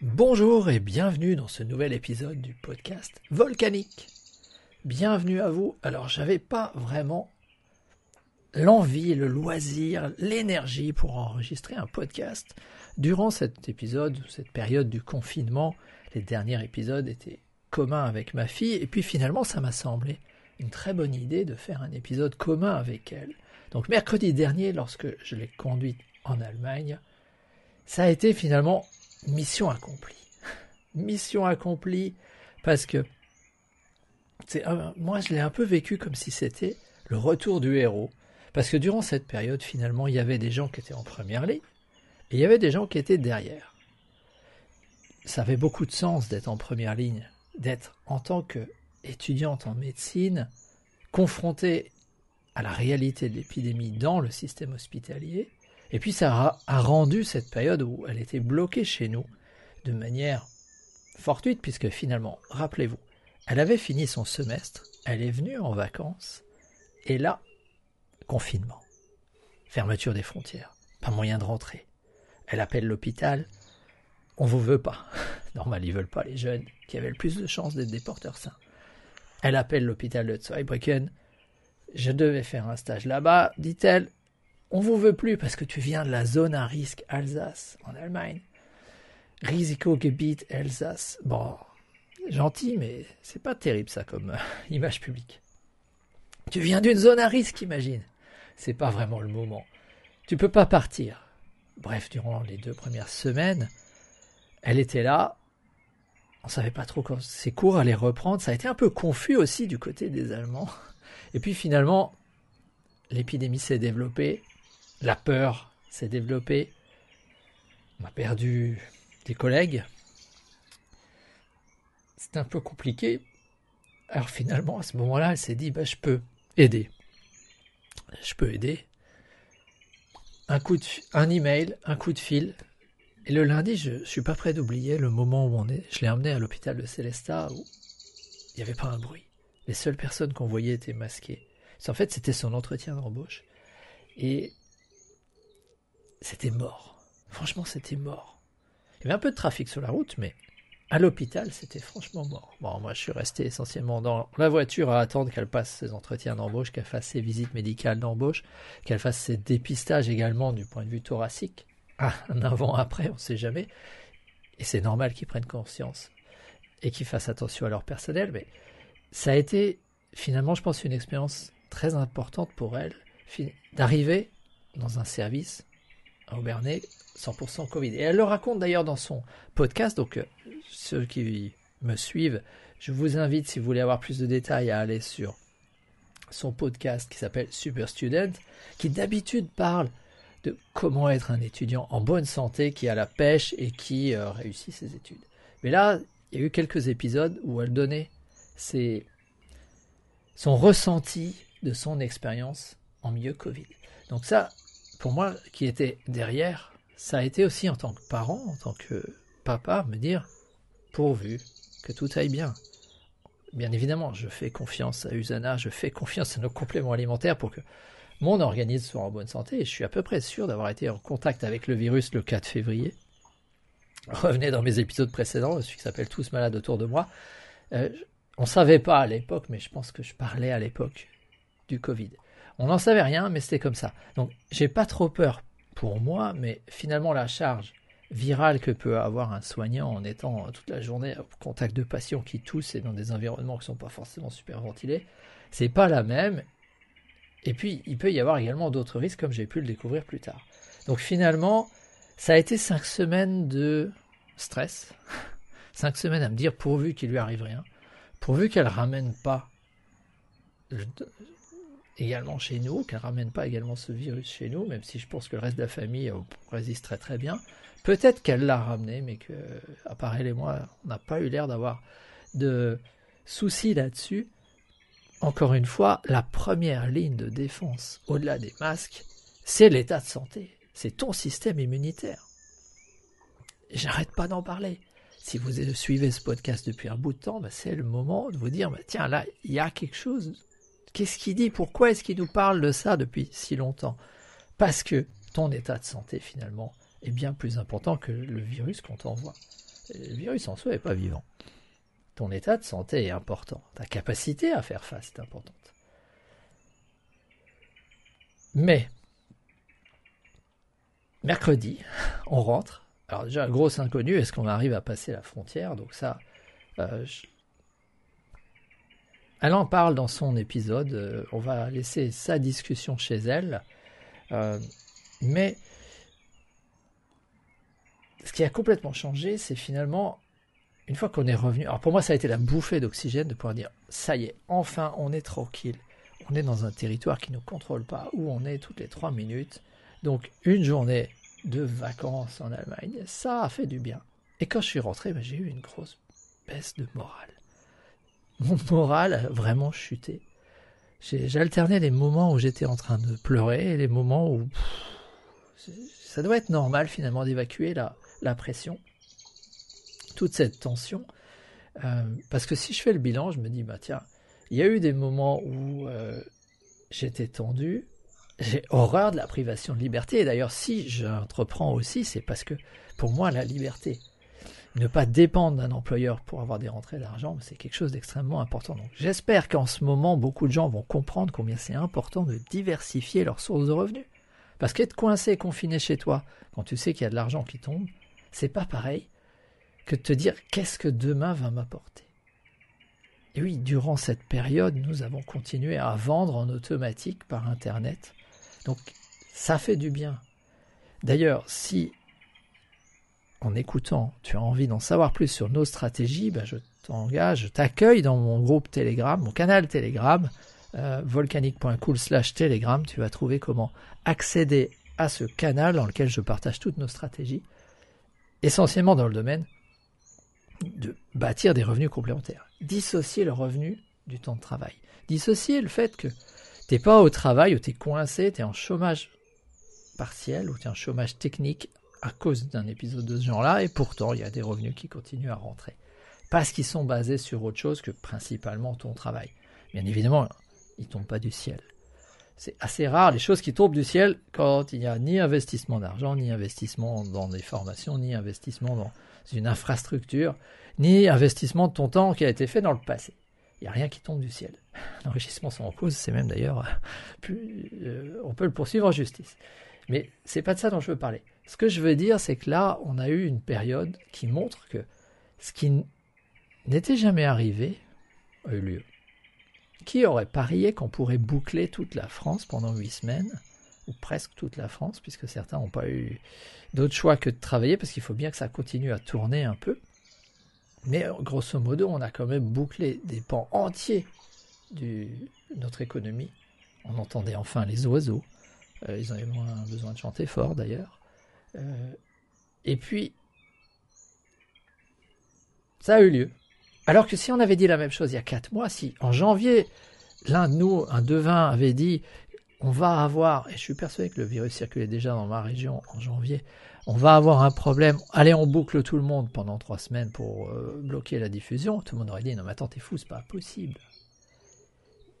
Bonjour et bienvenue dans ce nouvel épisode du podcast Volcanique. Bienvenue à vous. Alors, j'avais pas vraiment l'envie, le loisir, l'énergie pour enregistrer un podcast durant cet épisode, cette période du confinement. Les derniers épisodes étaient communs avec ma fille et puis finalement, ça m'a semblé une très bonne idée de faire un épisode commun avec elle. Donc, mercredi dernier, lorsque je l'ai conduite en Allemagne, ça a été finalement mission accomplie. mission accomplie parce que moi je l'ai un peu vécu comme si c'était le retour du héros. Parce que durant cette période, finalement, il y avait des gens qui étaient en première ligne et il y avait des gens qui étaient derrière. Ça avait beaucoup de sens d'être en première ligne, d'être en tant qu'étudiante en médecine, confrontée à la réalité de l'épidémie dans le système hospitalier, et puis ça a, rendu cette période où elle était bloquée chez nous de manière fortuite, puisque finalement, rappelez-vous, elle avait fini son semestre, elle est venue en vacances, et là, confinement, fermeture des frontières, pas moyen de rentrer. Elle appelle l'hôpital, on vous veut pas. Normal, ils veulent pas les jeunes qui avaient le plus de chances d'être des porteurs sains. Elle appelle l'hôpital de Zweibrücken. Je devais faire un stage là-bas, dit-elle on vous veut plus parce que tu viens de la zone à risque Alsace en Allemagne. Risikogebiet Alsace. Bon, gentil, mais c'est pas terrible ça comme euh, image publique. Tu viens d'une zone à risque, imagine. C'est pas vraiment le moment. Tu peux pas partir. Bref, durant les deux premières semaines, elle était là. On savait pas trop quand ses cours allaient reprendre. Ça a été un peu confus aussi du côté des Allemands. Et puis finalement, l'épidémie s'est développée la peur s'est développée. On a perdu des collègues. C'est un peu compliqué. Alors finalement, à ce moment-là, elle s'est dit, bah, je peux aider. Je peux aider. Un coup de, un email, un coup de fil. Et le lundi, je ne suis pas prêt d'oublier le moment où on est. Je l'ai emmené à l'hôpital de Célestat où il n'y avait pas un bruit. Les seules personnes qu'on voyait étaient masquées. En fait, c'était son entretien d'embauche. Et c'était mort. Franchement, c'était mort. Il y avait un peu de trafic sur la route, mais à l'hôpital, c'était franchement mort. Bon, moi, je suis resté essentiellement dans la voiture à attendre qu'elle passe ses entretiens d'embauche, qu'elle fasse ses visites médicales d'embauche, qu'elle fasse ses dépistages également du point de vue thoracique. Ah, un avant-après, on ne sait jamais. Et c'est normal qu'ils prennent conscience et qu'ils fassent attention à leur personnel, mais ça a été finalement, je pense, une expérience très importante pour elle d'arriver dans un service Aubernais 100% Covid. Et elle le raconte d'ailleurs dans son podcast, donc euh, ceux qui me suivent, je vous invite, si vous voulez avoir plus de détails, à aller sur son podcast qui s'appelle Super Student, qui d'habitude parle de comment être un étudiant en bonne santé, qui a la pêche et qui euh, réussit ses études. Mais là, il y a eu quelques épisodes où elle donnait ses, son ressenti de son expérience en milieu Covid. Donc ça, pour moi, qui était derrière, ça a été aussi en tant que parent, en tant que papa, me dire pourvu que tout aille bien. Bien évidemment, je fais confiance à Usana, je fais confiance à nos compléments alimentaires pour que mon organisme soit en bonne santé. Et je suis à peu près sûr d'avoir été en contact avec le virus le 4 février. Revenez dans mes épisodes précédents, celui qui s'appelle Tous malades autour de moi. Euh, on ne savait pas à l'époque, mais je pense que je parlais à l'époque du Covid. On n'en savait rien, mais c'était comme ça. Donc, j'ai pas trop peur pour moi, mais finalement, la charge virale que peut avoir un soignant en étant toute la journée au contact de patients qui toussent et dans des environnements qui sont pas forcément super ventilés, c'est pas la même. Et puis, il peut y avoir également d'autres risques, comme j'ai pu le découvrir plus tard. Donc, finalement, ça a été cinq semaines de stress, cinq semaines à me dire pourvu qu'il lui arrive rien, pourvu qu'elle ramène pas également chez nous, qu'elle ramène pas également ce virus chez nous, même si je pense que le reste de la famille euh, résiste très très bien. Peut-être qu'elle l'a ramené, mais que, part elle et moi, on n'a pas eu l'air d'avoir de soucis là-dessus. Encore une fois, la première ligne de défense, au-delà des masques, c'est l'état de santé, c'est ton système immunitaire. J'arrête pas d'en parler. Si vous suivez ce podcast depuis un bout de temps, bah, c'est le moment de vous dire, bah, tiens, là, il y a quelque chose Qu'est-ce qu'il dit? Pourquoi est-ce qu'il nous parle de ça depuis si longtemps? Parce que ton état de santé, finalement, est bien plus important que le virus qu'on t'envoie. Le virus en soi n'est pas vivant. Ton état de santé est important. Ta capacité à faire face est importante. Mais, mercredi, on rentre. Alors déjà, grosse inconnue, est-ce qu'on arrive à passer la frontière? Donc ça, euh, elle en parle dans son épisode. Euh, on va laisser sa discussion chez elle. Euh, mais ce qui a complètement changé, c'est finalement, une fois qu'on est revenu, alors pour moi ça a été la bouffée d'oxygène de pouvoir dire, ça y est, enfin on est tranquille, on est dans un territoire qui ne contrôle pas, où on est toutes les trois minutes, donc une journée de vacances en Allemagne, ça a fait du bien. Et quand je suis rentré, ben, j'ai eu une grosse baisse de morale. Mon moral a vraiment chuté. J'alternais les moments où j'étais en train de pleurer et les moments où ça doit être normal finalement d'évacuer la, pression, toute cette tension. Euh, parce que si je fais le bilan, je me dis, bah tiens, il y a eu des moments où euh, j'étais tendu, j'ai horreur de la privation de liberté. Et d'ailleurs, si j'entreprends aussi, c'est parce que pour moi, la liberté, ne pas dépendre d'un employeur pour avoir des rentrées d'argent, c'est quelque chose d'extrêmement important. Donc j'espère qu'en ce moment, beaucoup de gens vont comprendre combien c'est important de diversifier leurs sources de revenus. Parce qu'être coincé, confiné chez toi, quand tu sais qu'il y a de l'argent qui tombe, c'est pas pareil que de te dire qu'est-ce que demain va m'apporter? Et oui, durant cette période, nous avons continué à vendre en automatique par Internet. Donc, ça fait du bien. D'ailleurs, si en écoutant, tu as envie d'en savoir plus sur nos stratégies, ben je t'engage, je t'accueille dans mon groupe Telegram, mon canal Telegram, euh, volcanique.cool slash Telegram. Tu vas trouver comment accéder à ce canal dans lequel je partage toutes nos stratégies essentiellement dans le domaine de bâtir des revenus complémentaires. Dissocier le revenu du temps de travail. Dissocier le fait que tu n'es pas au travail ou tu es coincé, tu es en chômage partiel ou tu es en chômage technique à cause d'un épisode de ce genre-là, et pourtant il y a des revenus qui continuent à rentrer. Parce qu'ils sont basés sur autre chose que principalement ton travail. Bien évidemment, ils ne tombent pas du ciel c'est assez rare les choses qui tombent du ciel quand il n'y a ni investissement d'argent, ni investissement dans des formations, ni investissement dans une infrastructure, ni investissement de ton temps qui a été fait dans le passé. Il n'y a rien qui tombe du ciel. L'enrichissement sans cause, c'est même d'ailleurs, euh, on peut le poursuivre en justice. Mais c'est pas de ça dont je veux parler. Ce que je veux dire, c'est que là, on a eu une période qui montre que ce qui n'était jamais arrivé a eu lieu. Qui aurait parié qu'on pourrait boucler toute la France pendant huit semaines ou presque toute la France, puisque certains n'ont pas eu d'autre choix que de travailler, parce qu'il faut bien que ça continue à tourner un peu. Mais grosso modo, on a quand même bouclé des pans entiers de notre économie. On entendait enfin les oiseaux. Euh, ils avaient moins besoin de chanter fort d'ailleurs. Euh, et puis, ça a eu lieu. Alors que si on avait dit la même chose il y a quatre mois, si en janvier, l'un de nous, un devin, avait dit on va avoir, et je suis persuadé que le virus circulait déjà dans ma région en janvier, on va avoir un problème, allez on boucle tout le monde pendant trois semaines pour euh, bloquer la diffusion, tout le monde aurait dit non mais attends t'es fou, c'est pas possible.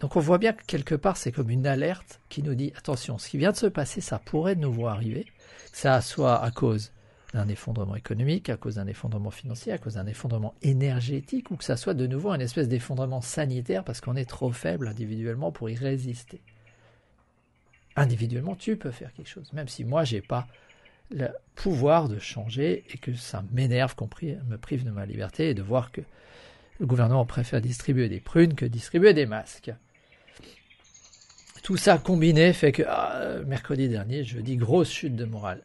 Donc on voit bien que quelque part c'est comme une alerte qui nous dit attention, ce qui vient de se passer, ça pourrait de nouveau arriver, ça soit à cause d'un effondrement économique, à cause d'un effondrement financier, à cause d'un effondrement énergétique, ou que ça soit de nouveau un espèce d'effondrement sanitaire parce qu'on est trop faible individuellement pour y résister. Individuellement, tu peux faire quelque chose, même si moi, j'ai pas le pouvoir de changer et que ça m'énerve qu'on me prive de ma liberté et de voir que le gouvernement préfère distribuer des prunes que distribuer des masques. Tout ça combiné fait que ah, mercredi dernier, je dis grosse chute de morale.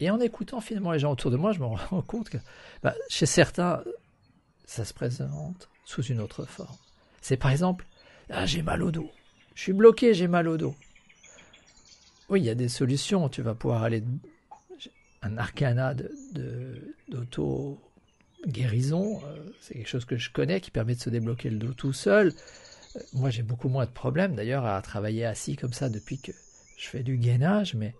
Et en écoutant finalement les gens autour de moi, je me rends compte que bah, chez certains, ça se présente sous une autre forme. C'est par exemple, ah, j'ai mal au dos. Je suis bloqué, j'ai mal au dos. Oui, il y a des solutions. Tu vas pouvoir aller un arcana d'auto-guérison. Euh, c'est quelque chose que je connais qui permet de se débloquer le dos tout seul. Moi, j'ai beaucoup moins de problèmes d'ailleurs à travailler assis comme ça depuis que je fais du gainage, mais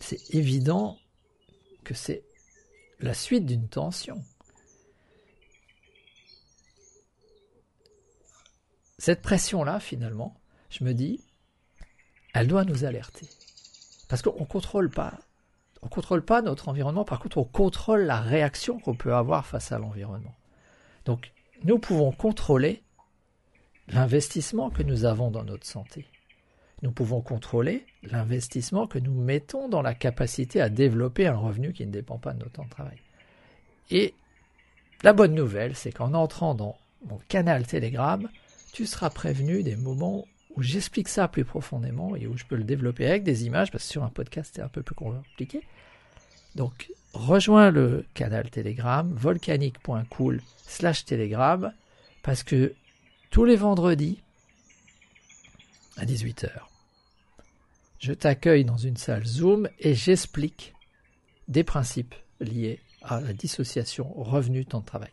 c'est évident que c'est la suite d'une tension. Cette pression-là, finalement, je me dis, elle doit nous alerter. Parce qu'on ne contrôle pas, On contrôle pas notre environnement, par contre, on contrôle la réaction qu'on peut avoir face à l'environnement. Donc, nous pouvons contrôler l'investissement que nous avons dans notre santé. Nous pouvons contrôler l'investissement que nous mettons dans la capacité à développer un revenu qui ne dépend pas de notre temps de travail. Et la bonne nouvelle, c'est qu'en entrant dans mon canal Telegram, tu seras prévenu des moments où j'explique ça plus profondément et où je peux le développer avec des images, parce que sur un podcast, c'est un peu plus compliqué. Donc, rejoins le canal Telegram, volcanique.cool slash Telegram, parce que tous les vendredis, à 18h, je t'accueille dans une salle Zoom et j'explique des principes liés à la dissociation revenu temps de travail.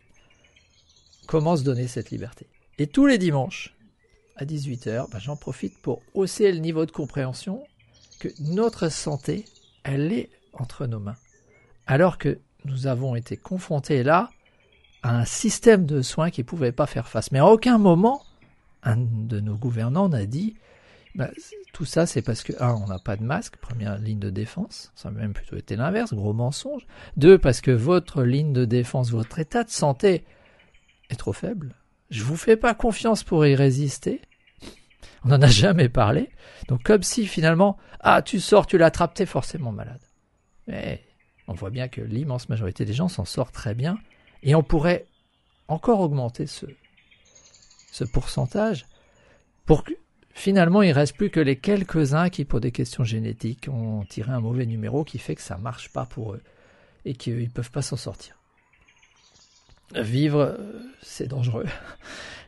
Comment se donner cette liberté? Et tous les dimanches, à 18h, ben, j'en profite pour hausser le niveau de compréhension que notre santé, elle est entre nos mains. Alors que nous avons été confrontés là à un système de soins qui ne pouvait pas faire face. Mais à aucun moment, un de nos gouvernants n'a dit bah, tout ça, c'est parce que, un, on n'a pas de masque, première ligne de défense, ça a même plutôt été l'inverse, gros mensonge. Deux, parce que votre ligne de défense, votre état de santé est trop faible. Je vous fais pas confiance pour y résister. On n'en a jamais parlé. Donc, comme si finalement, ah, tu sors, tu l'attrapes, t'es forcément malade. Mais on voit bien que l'immense majorité des gens s'en sort très bien. Et on pourrait encore augmenter ce, ce pourcentage pour que finalement il reste plus que les quelques-uns qui, pour des questions génétiques, ont tiré un mauvais numéro qui fait que ça marche pas pour eux et qu'ils ne peuvent pas s'en sortir. Vivre, c'est dangereux.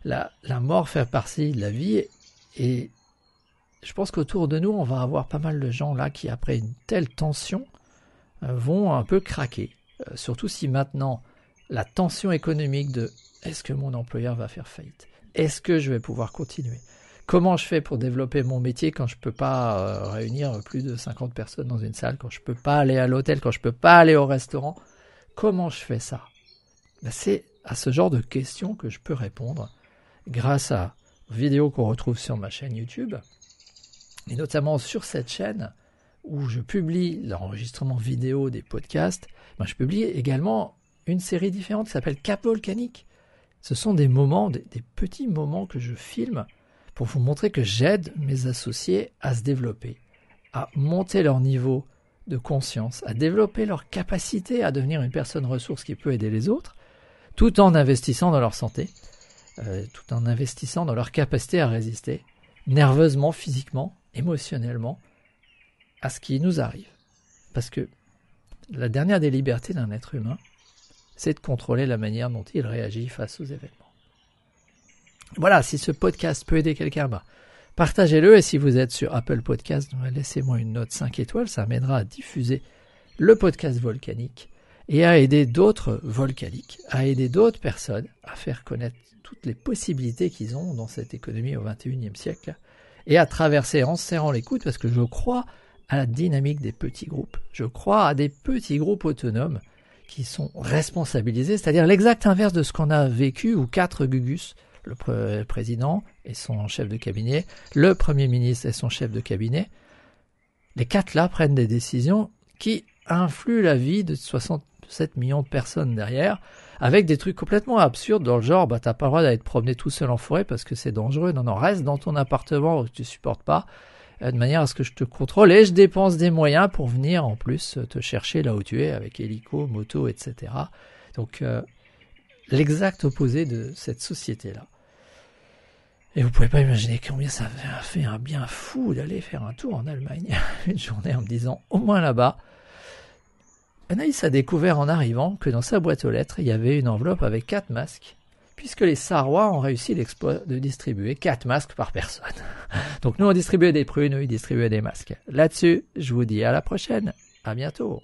La, la mort fait partie de la vie et je pense qu'autour de nous, on va avoir pas mal de gens là qui, après une telle tension, euh, vont un peu craquer. Euh, surtout si maintenant la tension économique de est-ce que mon employeur va faire faillite? Est-ce que je vais pouvoir continuer? Comment je fais pour développer mon métier quand je ne peux pas euh, réunir plus de 50 personnes dans une salle, quand je ne peux pas aller à l'hôtel, quand je ne peux pas aller au restaurant? Comment je fais ça? Ben, C'est à ce genre de questions que je peux répondre grâce à vidéos qu'on retrouve sur ma chaîne YouTube, et notamment sur cette chaîne où je publie l'enregistrement vidéo des podcasts, ben, je publie également une série différente qui s'appelle Cap Volcanique. Ce sont des moments, des petits moments que je filme pour vous montrer que j'aide mes associés à se développer, à monter leur niveau de conscience, à développer leur capacité à devenir une personne ressource qui peut aider les autres, tout en investissant dans leur santé, euh, tout en investissant dans leur capacité à résister nerveusement, physiquement, émotionnellement à ce qui nous arrive. Parce que la dernière des libertés d'un être humain, c'est de contrôler la manière dont il réagit face aux événements. Voilà, si ce podcast peut aider quelqu'un, bah, partagez-le et si vous êtes sur Apple Podcast, laissez-moi une note 5 étoiles, ça m'aidera à diffuser le podcast volcanique et à aider d'autres volcaniques, à aider d'autres personnes à faire connaître toutes les possibilités qu'ils ont dans cette économie au XXIe siècle et à traverser en serrant les coudes parce que je crois à la dynamique des petits groupes. Je crois à des petits groupes autonomes qui sont responsabilisés, c'est-à-dire l'exact inverse de ce qu'on a vécu où quatre Gugus le président et son chef de cabinet, le premier ministre et son chef de cabinet. Les quatre là prennent des décisions qui influent la vie de 67 millions de personnes derrière, avec des trucs complètement absurdes dans le genre, bah t'as pas le droit d'aller te tout seul en forêt parce que c'est dangereux. Non, non, reste dans ton appartement où tu supportes pas, de manière à ce que je te contrôle et je dépense des moyens pour venir en plus te chercher là où tu es avec hélico, moto, etc. Donc euh, l'exact opposé de cette société-là. Et vous pouvez pas imaginer combien ça fait un bien fou d'aller faire un tour en Allemagne une journée en me disant au moins là-bas. Anaïs a découvert en arrivant que dans sa boîte aux lettres, il y avait une enveloppe avec quatre masques, puisque les Sarrois ont réussi l'exploit de distribuer quatre masques par personne. Donc nous on distribuait des prunes, eux ils distribuaient des masques. Là-dessus, je vous dis à la prochaine. À bientôt.